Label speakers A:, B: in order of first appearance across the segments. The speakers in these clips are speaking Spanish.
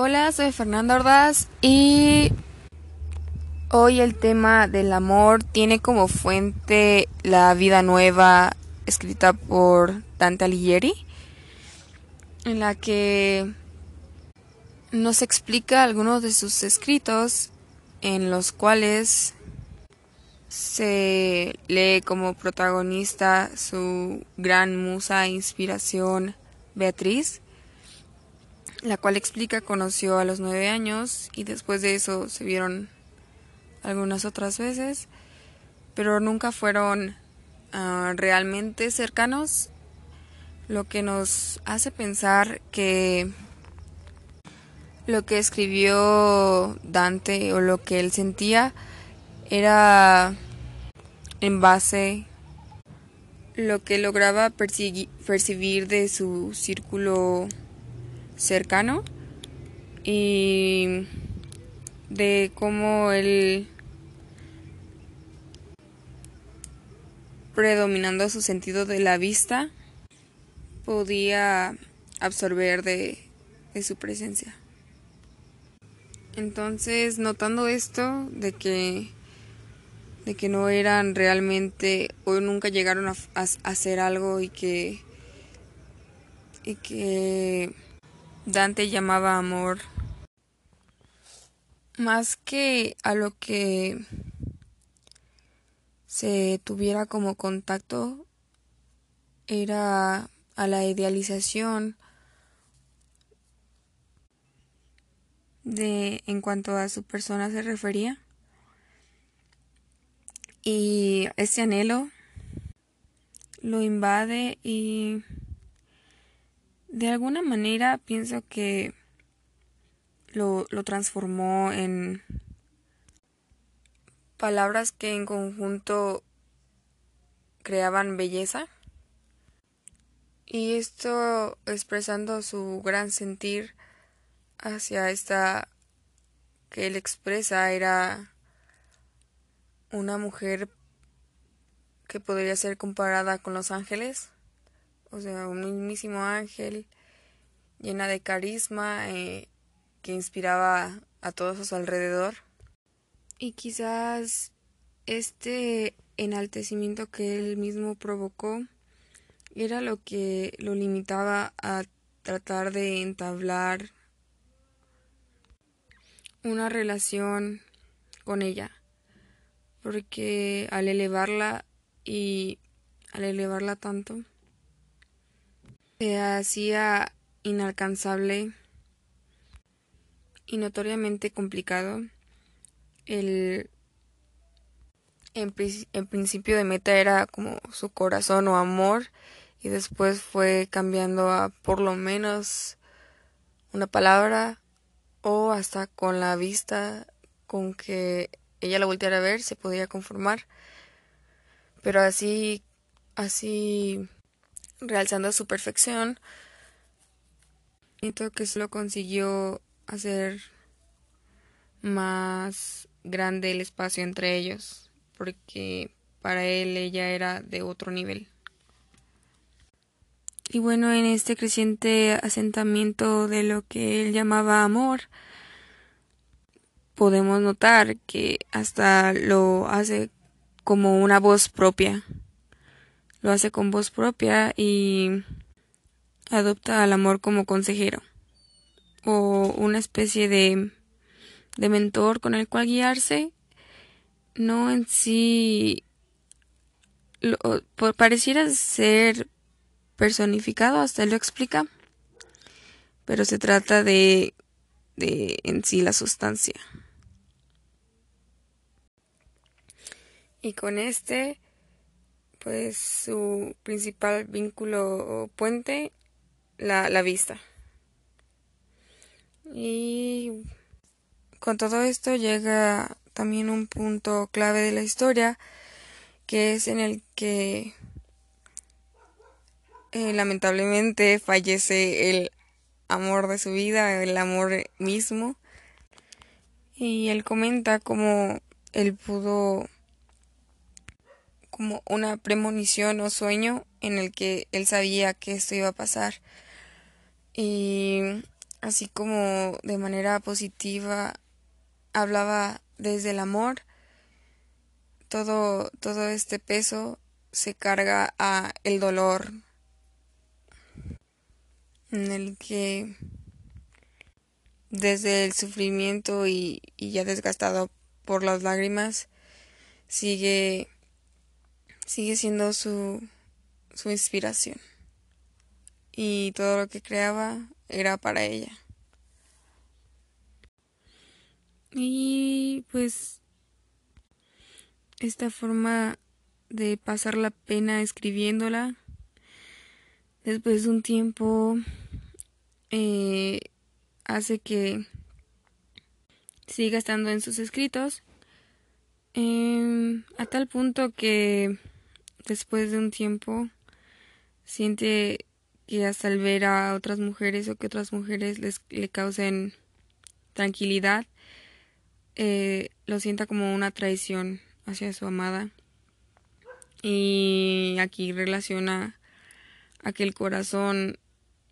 A: Hola, soy Fernanda Ordaz y hoy el tema del amor tiene como fuente la vida nueva escrita por Dante Alighieri, en la que nos explica algunos de sus escritos en los cuales se lee como protagonista su gran musa e inspiración Beatriz la cual explica conoció a los nueve años y después de eso se vieron algunas otras veces, pero nunca fueron uh, realmente cercanos, lo que nos hace pensar que lo que escribió Dante o lo que él sentía era en base lo que lograba percibir de su círculo cercano y de cómo él predominando su sentido de la vista podía absorber de, de su presencia. Entonces, notando esto de que de que no eran realmente o nunca llegaron a, a hacer algo y que y que Dante llamaba amor más que a lo que se tuviera como contacto era a la idealización de en cuanto a su persona se refería. Y ese anhelo lo invade y de alguna manera pienso que lo, lo transformó en palabras que en conjunto creaban belleza. Y esto expresando su gran sentir hacia esta que él expresa era una mujer que podría ser comparada con los ángeles o sea, un mismísimo ángel llena de carisma eh, que inspiraba a todos a su alrededor. Y quizás este enaltecimiento que él mismo provocó era lo que lo limitaba a tratar de entablar una relación con ella, porque al elevarla y al elevarla tanto, se hacía inalcanzable y notoriamente complicado. El en, principio de meta era como su corazón o amor y después fue cambiando a por lo menos una palabra o hasta con la vista con que ella la volteara a ver se podía conformar pero así así realzando su perfección. Siento que lo consiguió hacer más grande el espacio entre ellos, porque para él ella era de otro nivel. Y bueno, en este creciente asentamiento de lo que él llamaba amor, podemos notar que hasta lo hace como una voz propia lo hace con voz propia y adopta al amor como consejero o una especie de, de mentor con el cual guiarse, no en sí lo, pareciera ser personificado, hasta él lo explica, pero se trata de, de en sí la sustancia. Y con este pues su principal vínculo o puente, la, la vista. Y con todo esto llega también un punto clave de la historia, que es en el que eh, lamentablemente fallece el amor de su vida, el amor mismo. Y él comenta cómo él pudo como una premonición o sueño en el que él sabía que esto iba a pasar. Y así como de manera positiva hablaba desde el amor, todo, todo este peso se carga a el dolor en el que desde el sufrimiento y, y ya desgastado por las lágrimas sigue sigue siendo su su inspiración. Y todo lo que creaba era para ella. Y pues esta forma de pasar la pena escribiéndola después de un tiempo eh, hace que siga estando en sus escritos em, a tal punto que después de un tiempo siente que hasta el ver a otras mujeres o que otras mujeres les, le causen tranquilidad eh, lo sienta como una traición hacia su amada. Y aquí relaciona a que el corazón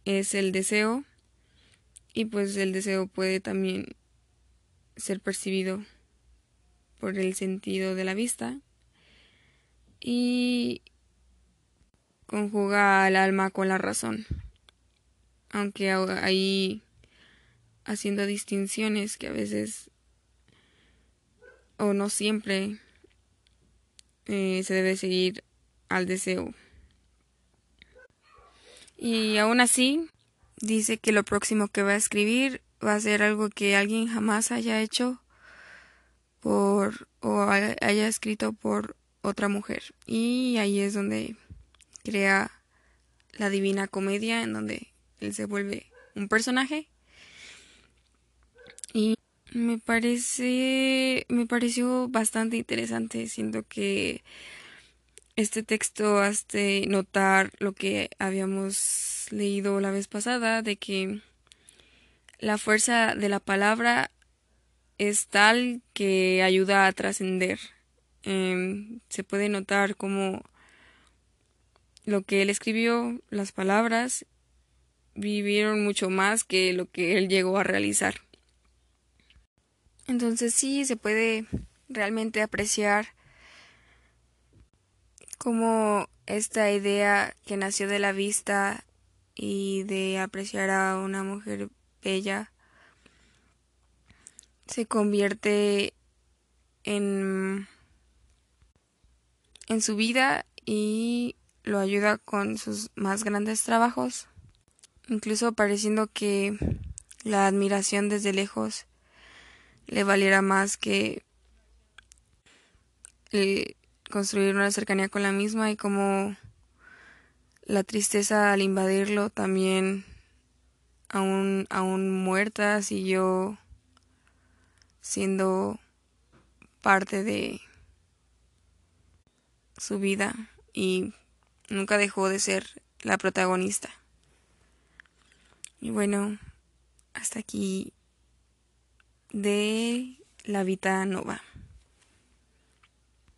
A: es el deseo y pues el deseo puede también ser percibido por el sentido de la vista y conjuga al alma con la razón. Aunque ahí haciendo distinciones que a veces o no siempre eh, se debe seguir al deseo. Y aún así, dice que lo próximo que va a escribir va a ser algo que alguien jamás haya hecho por o haya escrito por otra mujer. Y ahí es donde crea la divina comedia en donde él se vuelve un personaje. Y me parece me pareció bastante interesante. Siento que este texto hace notar lo que habíamos leído la vez pasada, de que la fuerza de la palabra es tal que ayuda a trascender. Em, se puede notar como lo que él escribió, las palabras, vivieron mucho más que lo que él llegó a realizar. Entonces sí, se puede realmente apreciar como esta idea que nació de la vista y de apreciar a una mujer bella se convierte en en su vida y lo ayuda con sus más grandes trabajos, incluso pareciendo que la admiración desde lejos le valiera más que el construir una cercanía con la misma y como la tristeza al invadirlo también aún, aún muerta siguió siendo parte de su vida y nunca dejó de ser la protagonista. Y bueno, hasta aquí de la Vita Nova.